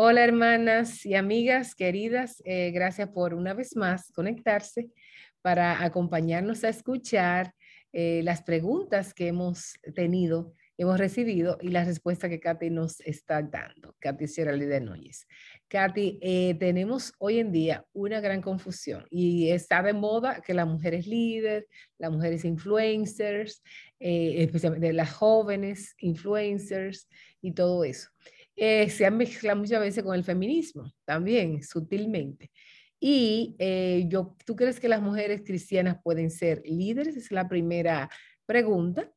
Hola hermanas y amigas queridas, eh, gracias por una vez más conectarse para acompañarnos a escuchar eh, las preguntas que hemos tenido, hemos recibido y la respuesta que Katy nos está dando. Katy Sierra de Núñez. Katy, eh, tenemos hoy en día una gran confusión y está de moda que la mujer es líder, las mujeres influencers, especialmente las jóvenes influencers y todo eso. Eh, se han mezclado muchas veces con el feminismo, también sutilmente. Y eh, yo, ¿tú crees que las mujeres cristianas pueden ser líderes? Esa es la primera pregunta.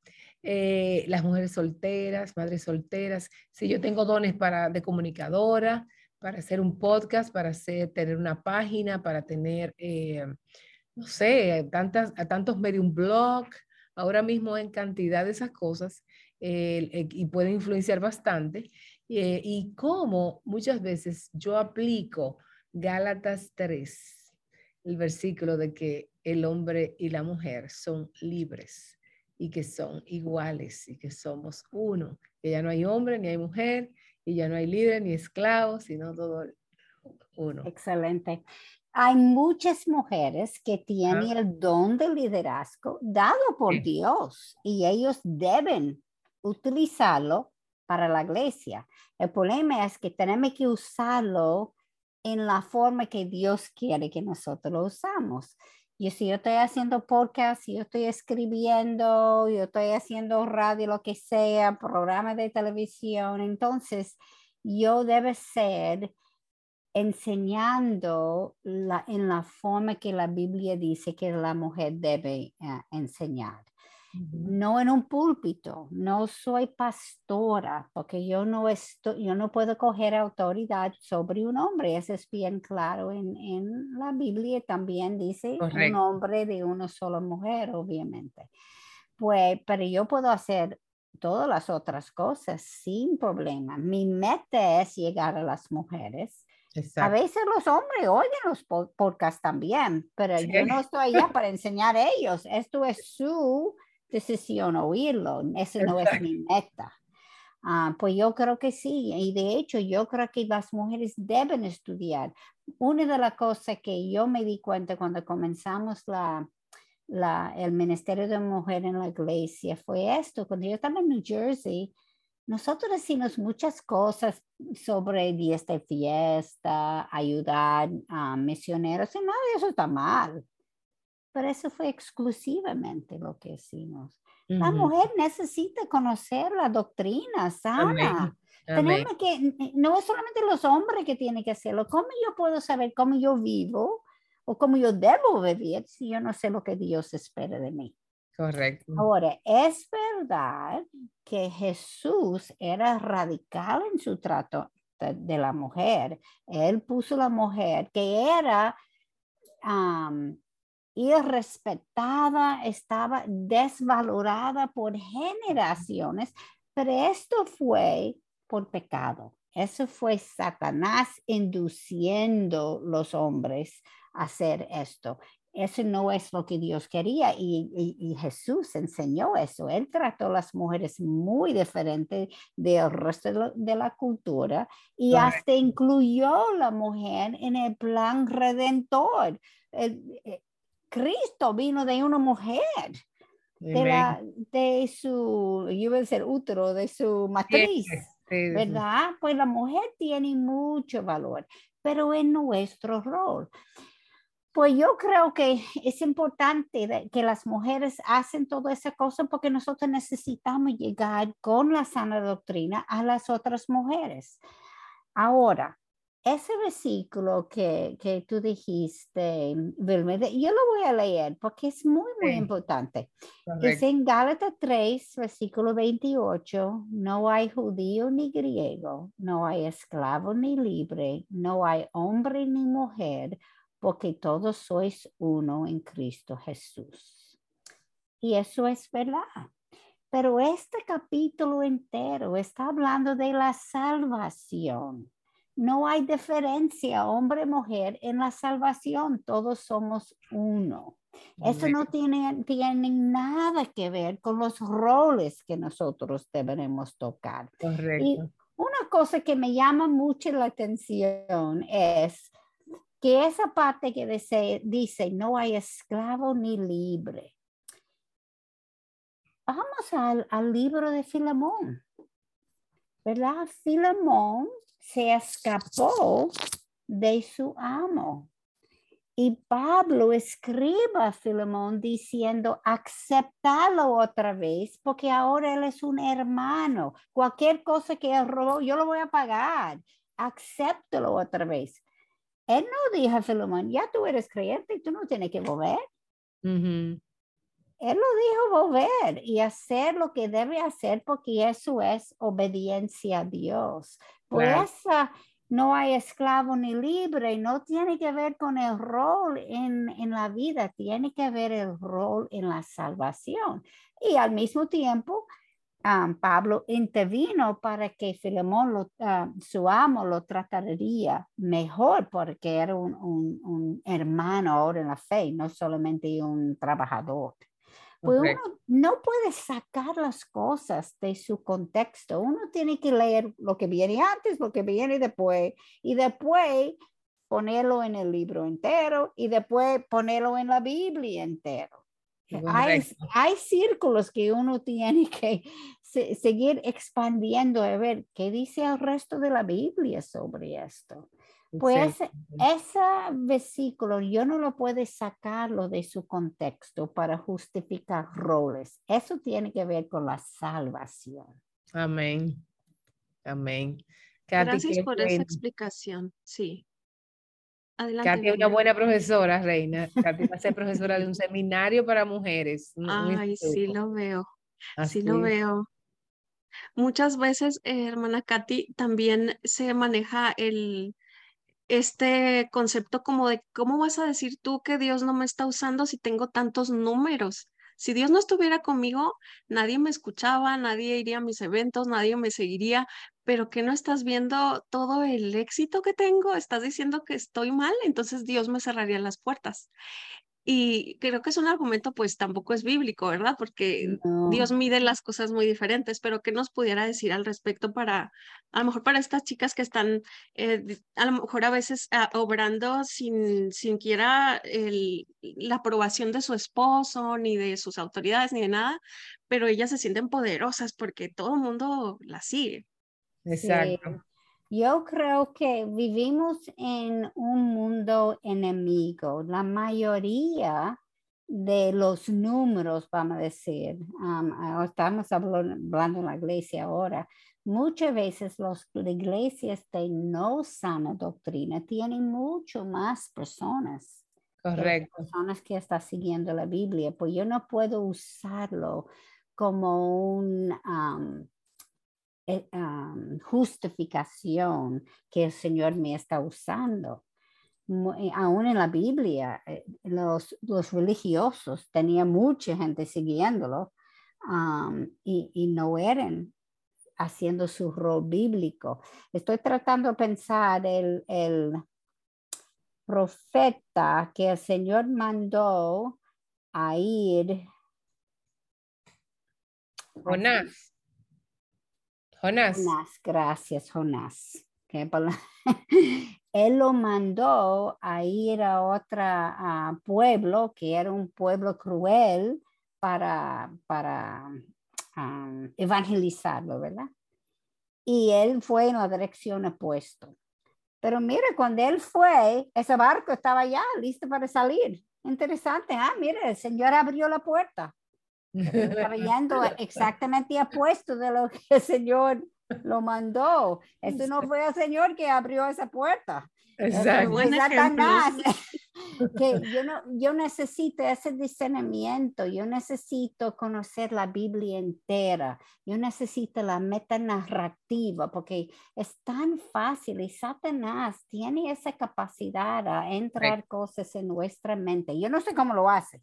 Eh, las mujeres solteras, madres solteras, si yo tengo dones para, de comunicadora, para hacer un podcast, para hacer, tener una página, para tener, no sé, tantas, a tantos medios, un blog, ahora mismo en cantidad de esas cosas, y puede influenciar bastante. Eh, y cómo muchas veces yo aplico Gálatas 3, el versículo de que el hombre y la mujer son libres y que son iguales y que somos uno, que ya no hay hombre ni hay mujer y ya no hay líder ni esclavo, sino todo uno. Excelente. Hay muchas mujeres que tienen el don de liderazgo dado por Dios y ellos deben utilizarlo para la iglesia. El problema es que tenemos que usarlo en la forma que Dios quiere que nosotros lo usamos. Y si yo estoy haciendo podcast, si yo estoy escribiendo, yo estoy haciendo radio, lo que sea, programa de televisión, entonces yo debe ser enseñando la, en la forma que la Biblia dice que la mujer debe eh, enseñar no en un púlpito, no soy pastora, porque yo no estoy, yo no puedo coger autoridad sobre un hombre, eso es bien claro en, en la Biblia, también dice un hombre de una sola mujer, obviamente. Pues, pero yo puedo hacer todas las otras cosas sin problema. Mi meta es llegar a las mujeres. A veces los hombres oyen los podcasts también, pero yo no estoy allá para enseñar a ellos. Esto es su decisión oírlo, ese no es mi meta. Ah, pues yo creo que sí, y de hecho yo creo que las mujeres deben estudiar. Una de las cosas que yo me di cuenta cuando comenzamos la, la, el Ministerio de Mujer en la iglesia fue esto, cuando yo estaba en New Jersey, nosotros hicimos muchas cosas sobre días de fiesta, ayudar a misioneros, y nada de eso está mal pero eso fue exclusivamente lo que hicimos. La mujer necesita conocer la doctrina sana. Tenemos que, no es solamente los hombres que tienen que hacerlo. ¿Cómo yo puedo saber cómo yo vivo o cómo yo debo vivir si yo no sé lo que Dios espera de mí? Correcto. Ahora, es verdad que Jesús era radical en su trato de, la mujer. Él puso la mujer que era irrespetada, estaba desvalorada por generaciones, pero esto fue por pecado. Eso fue Satanás induciendo los hombres a hacer esto. Eso no es lo que Dios quería y, Jesús enseñó eso. Él trató a las mujeres muy diferente del resto de la, cultura y hasta incluyó la mujer en el plan redentor. Cristo vino de una mujer, de, la, de su, yo voy a decir útero, de su matriz, ¿verdad? Pues la mujer tiene mucho valor, pero es nuestro rol. Pues yo creo que es importante que las mujeres hacen toda esa cosa porque nosotros necesitamos llegar con la sana doctrina a las otras mujeres. Ahora, ese versículo que, que tú dijiste, Vilma, yo lo voy a leer porque es muy, muy importante. Es en Gálatas 3, versículo 28, no hay judío ni griego, no hay esclavo ni libre, no hay hombre ni mujer, porque todos sois uno en Cristo Jesús. Y eso es verdad. Pero este capítulo entero está hablando de la salvación no hay diferencia hombre-mujer en la salvación, todos somos uno. Eso no tiene, tiene nada que ver con los roles que nosotros deberemos tocar. Correcto. Y una cosa que me llama mucho la atención es que esa parte que dice, dice no hay esclavo ni libre. Vamos al, al libro de Filemón. ¿Verdad? Filemón se escapó de su amo. Y Pablo escribe a Filemón diciendo, aceptalo otra vez, porque ahora él es un hermano. Cualquier cosa que él robó, yo lo voy a pagar. Acéptalo otra vez. Él no dijo a Filemón, ya tú eres creyente tú no tienes que volver. Él lo dijo volver y hacer lo que debe hacer porque eso es obediencia a Dios. Pues no hay esclavo ni libre, no tiene que ver con el rol en, la vida, tiene que ver el rol en la salvación. Y al mismo tiempo, um, Pablo intervino para que Filemón, lo, uh, su amo, lo trataría mejor porque era un, un hermano ahora en la fe, no solamente un trabajador. Pues uno no puede sacar las cosas de su contexto. Uno tiene que leer lo que viene antes, lo que viene después, y después ponerlo en el libro entero y después ponerlo en la Biblia entero. Hay, hay, círculos que uno tiene que seguir expandiendo a ver qué dice el resto de la Biblia sobre esto. Pues ese versículo yo no lo puedo sacarlo de su contexto para justificar roles. Eso tiene que ver con la salvación. Amén. Amén. Gracias por esa explicación. Sí. Adelante. Katy es una buena profesora, Reina. Katy va a ser profesora de un seminario para mujeres. Ay, sí lo veo. Sí lo veo. Muchas veces, eh, hermana Katy, también se maneja el, este concepto como de cómo vas a decir tú que Dios no me está usando si tengo tantos números. Si Dios no estuviera conmigo, nadie me escuchaba, nadie iría a mis eventos, nadie me seguiría, pero que no estás viendo todo el éxito que tengo, estás diciendo que estoy mal, entonces Dios me cerraría las puertas. Y creo que es un argumento, pues tampoco es bíblico, ¿verdad? Porque Dios mide las cosas muy diferentes, pero ¿qué nos pudiera decir al respecto para, a lo mejor para estas chicas que están, eh, a lo mejor a veces ah, obrando sin, sin quiera el, la aprobación de su esposo, ni de sus autoridades, ni de nada, pero ellas se sienten poderosas porque todo el mundo las sigue. Exacto. Yo creo que vivimos en un mundo enemigo. La mayoría de los números, vamos a decir, estamos hablando en la iglesia ahora, muchas veces los, las iglesias de no sana doctrina tienen mucho más personas. Correcto. Personas que están siguiendo la Biblia, pues yo no puedo usarlo como un... Eh, justificación que el Señor me está usando. Eh, aún en la Biblia, eh, los, los religiosos tenían mucha gente siguiéndolo y, no eran haciendo su rol bíblico. Estoy tratando de pensar el, el profeta que el Señor mandó a ir. Jonás. Jonás. gracias, Jonás. Él lo mandó a ir a otro pueblo, que era un pueblo cruel, para, para evangelizarlo, ¿verdad? Y él fue en la dirección opuesta. Pero mire, cuando él fue, ese barco estaba ya listo para salir. Interesante, ah, mire, el Señor abrió la puerta. Estaba yendo exactamente apuesto de lo que el Señor lo mandó. Eso no fue el Señor que abrió esa puerta. Exacto. que yo, no, yo necesito ese discernimiento, yo necesito conocer la Biblia entera, yo necesito la meta narrativa, porque es tan fácil y Satanás tiene esa capacidad a entrar cosas en nuestra mente. Yo no sé cómo lo hace,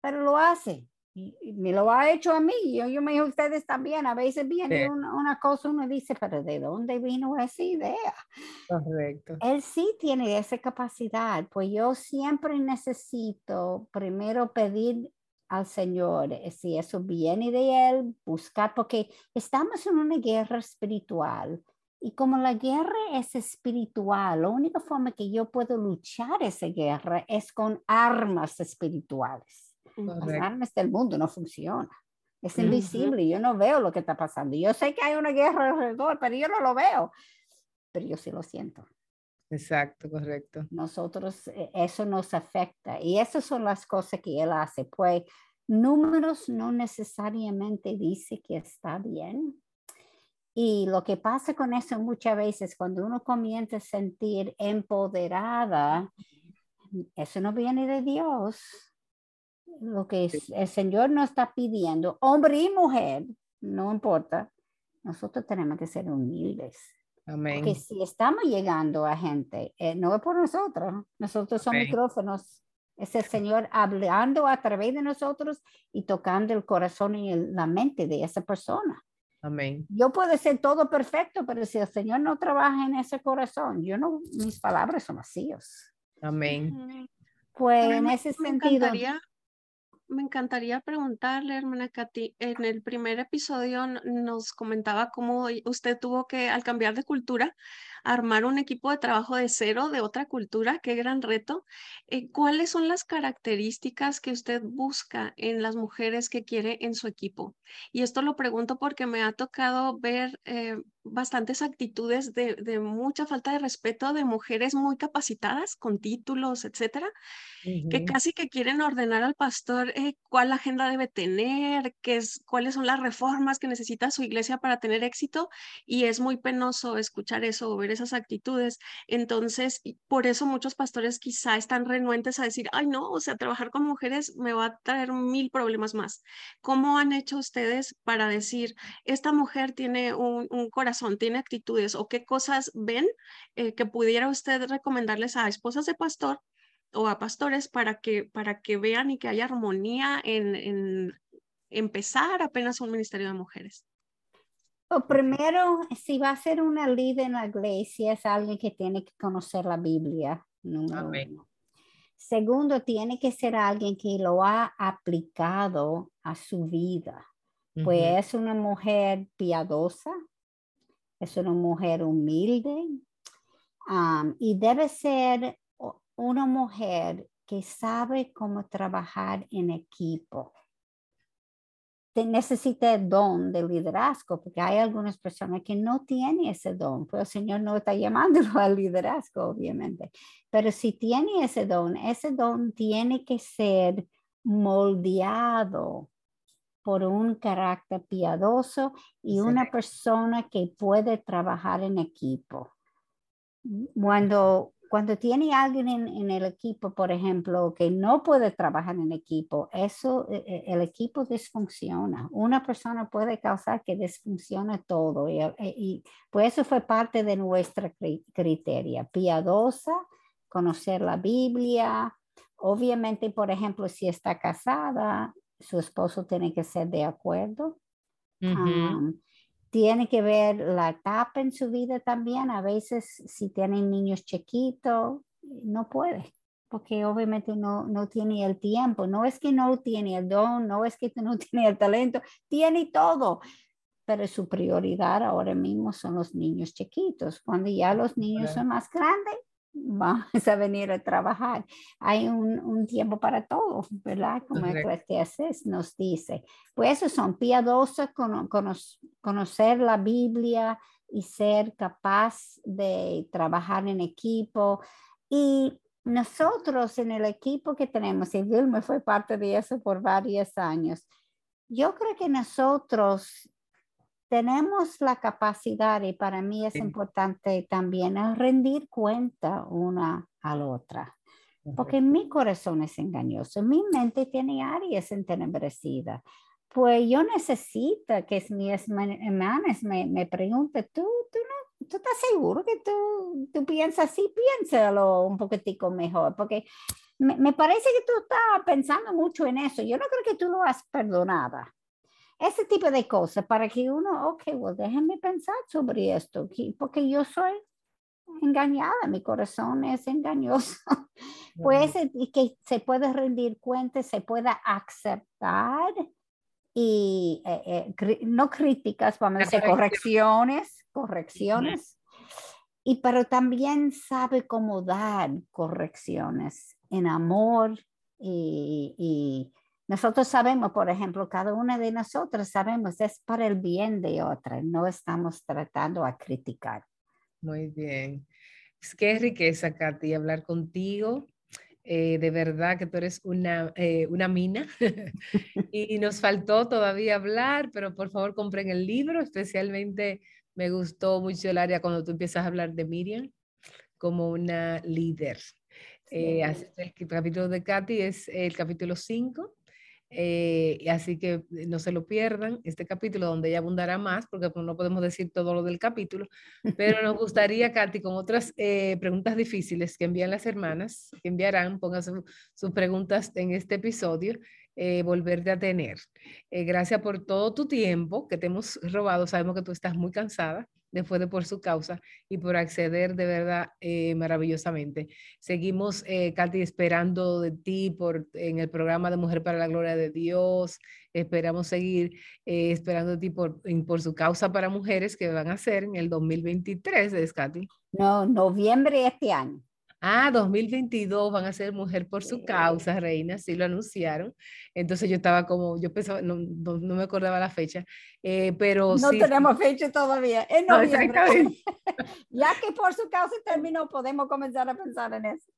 pero lo hace me lo ha hecho a mí, yo, yo me digo ustedes también, a veces viene una, cosa, uno dice, pero ¿de dónde vino esa idea? Correcto. Él sí tiene esa capacidad, pues yo siempre necesito primero pedir al Señor, eh, si eso viene de Él, buscar, porque estamos en una guerra espiritual Y como la guerra es espiritual, la única forma que yo puedo luchar esa guerra es con armas espirituales. Las armas del mundo no funcionan. Es invisible, yo no veo lo que está pasando. Yo sé que hay una guerra alrededor, pero yo no lo veo. Pero yo sí lo siento. Exacto, correcto. Nosotros, eh, eso nos afecta. Y esas son las cosas que él hace. Pues números no necesariamente dice que está bien. Y lo que pasa con eso muchas veces, cuando uno comienza a sentir empoderada, eso no viene de Dios. Lo que el Señor nos está pidiendo, hombre y mujer, no importa, nosotros tenemos que ser humildes. Amén. Porque si estamos llegando a gente, eh, no es por nosotros, nosotros somos micrófonos, es el Señor hablando a través de nosotros y tocando el corazón y la mente de esa persona. Amén. Yo puedo ser todo perfecto, pero si el Señor no trabaja en ese corazón, yo no, mis palabras son vacíos. Amén. Pues en ese sentido. Me encantaría preguntarle, hermana Katy, en el primer episodio nos comentaba cómo usted tuvo que, al cambiar de cultura, armar un equipo de trabajo de cero de otra cultura, qué gran reto. Eh, ¿Cuáles son las características que usted busca en las mujeres que quiere en su equipo? Y esto lo pregunto porque me ha tocado ver eh, bastantes actitudes de, mucha falta de respeto de mujeres muy capacitadas con títulos, etcétera, que casi que quieren ordenar al pastor eh, cuál agenda debe tener, qué es, cuáles son las reformas que necesita su iglesia para tener éxito y es muy penoso escuchar eso o ver esas actitudes. Entonces, por eso muchos pastores quizá están renuentes a decir, ay no, o sea, trabajar con mujeres me va a traer mil problemas más. ¿Cómo han hecho ustedes para decir, esta mujer tiene un, corazón, tiene actitudes o qué cosas ven eh, que pudiera usted recomendarles a esposas de pastor? o a pastores para que, para que vean y que haya armonía en, en empezar apenas un ministerio de mujeres. Lo primero, si va a ser una líder en la iglesia, es alguien que tiene que conocer la Biblia. Segundo, tiene que ser alguien que lo ha aplicado a su vida. Pues es una mujer piadosa, es una mujer humilde y debe ser una mujer que sabe cómo trabajar en equipo necesita el don de liderazgo, porque hay algunas personas que no tienen ese don, pues el Señor no está llamándolo al liderazgo, obviamente. Pero si tiene ese don, ese don tiene que ser moldeado por un carácter piadoso y una persona que puede trabajar en equipo. Cuando cuando tiene alguien en, el equipo, por ejemplo, que no puede trabajar en equipo, eso, e, e, el equipo disfunciona. Una persona puede causar que disfuncione todo. Y, e, y pues eso fue parte de nuestra criteria. Piadosa, conocer la Biblia. Obviamente, por ejemplo, si está casada, su esposo tiene que ser de acuerdo tiene que ver la etapa en su vida también. A veces si tienen niños chiquitos, no puede, porque obviamente no, no tiene el tiempo. No es que no tiene el don, no es que no tiene el talento, tiene todo. Pero su prioridad ahora mismo son los niños chiquitos. Cuando ya los niños son más grandes, vamos a venir a trabajar. Hay un, un tiempo para todo, ¿verdad? Como Eclesiastes nos dice. Pues eso son piadosos, con, conocer la Biblia y ser capaz de trabajar en equipo. Y nosotros en el equipo que tenemos, y Vilma fue parte de eso por varios años, yo creo que nosotros tenemos la capacidad, y para mí es importante también, rendir cuenta una a la otra. Porque mi corazón es engañoso, mi mente tiene áreas entenebrecidas. Pues yo necesito que mis hermanas me, me pregunten, ¿tú, tú, no, ¿tú estás seguro que tú, tú piensas así? Piénsalo un poquitico mejor, porque me, me, parece que tú estás pensando mucho en eso. Yo no creo que tú lo has perdonado ese tipo de cosas para que uno, ok, well, déjenme pensar sobre esto, porque yo soy engañada, mi corazón es engañoso. Pues y que se puede rendir cuenta, se pueda aceptar y eh, eh, no críticas, vamos a decir correcciones, correcciones, y pero también sabe cómo dar correcciones en amor y, y nosotros sabemos, por ejemplo, cada una de nosotros sabemos es para el bien de otra, no estamos tratando a criticar. Muy bien. Es que riqueza, Katy, hablar contigo. Eh, de verdad que tú eres una, eh, una mina y nos faltó todavía hablar, pero por favor compren el libro, especialmente me gustó mucho el área cuando tú empiezas a hablar de Miriam como una líder. Eh, el capítulo de Katy es el capítulo 5 eh, así que eh, no se lo pierdan, este capítulo donde ella abundará más, porque pues, no podemos decir todo lo del capítulo, pero nos gustaría, Katy, con otras eh, preguntas difíciles que envían las hermanas, que enviarán, pongan sus preguntas en este episodio, volverte a tener. gracias por todo tu tiempo que te hemos robado, sabemos que tú estás muy cansada después de por su causa y por acceder de verdad eh, maravillosamente. Seguimos, eh, Katy, esperando de ti por, en el programa de Mujer para la Gloria de Dios. Esperamos seguir eh, esperando de ti por, por su causa para mujeres que van a ser en el 2023, ¿es Katy? No, noviembre este año. Ah, 2022 van a ser mujer por su causa, reina, sí lo anunciaron. Entonces yo estaba como, yo pensaba, no, no, me acordaba la fecha, eh, pero no tenemos fecha todavía, en noviembre. Ya que por su causa terminó, podemos comenzar a pensar en eso.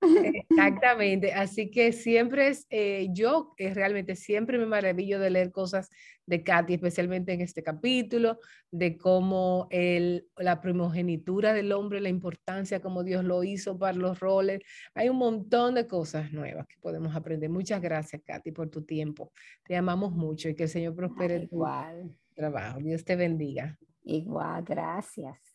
Exactamente, así que siempre es, eh, yo eh, realmente siempre me maravillo de leer cosas de Katy, especialmente en este capítulo, de cómo el, la primogenitura del hombre, la importancia, como Dios lo hizo para los roles. Hay un montón de cosas nuevas que podemos aprender. Muchas gracias, Katy, por tu tiempo. Te amamos mucho y que el Señor prospere Igual. tu trabajo. Dios te bendiga. Igual, gracias.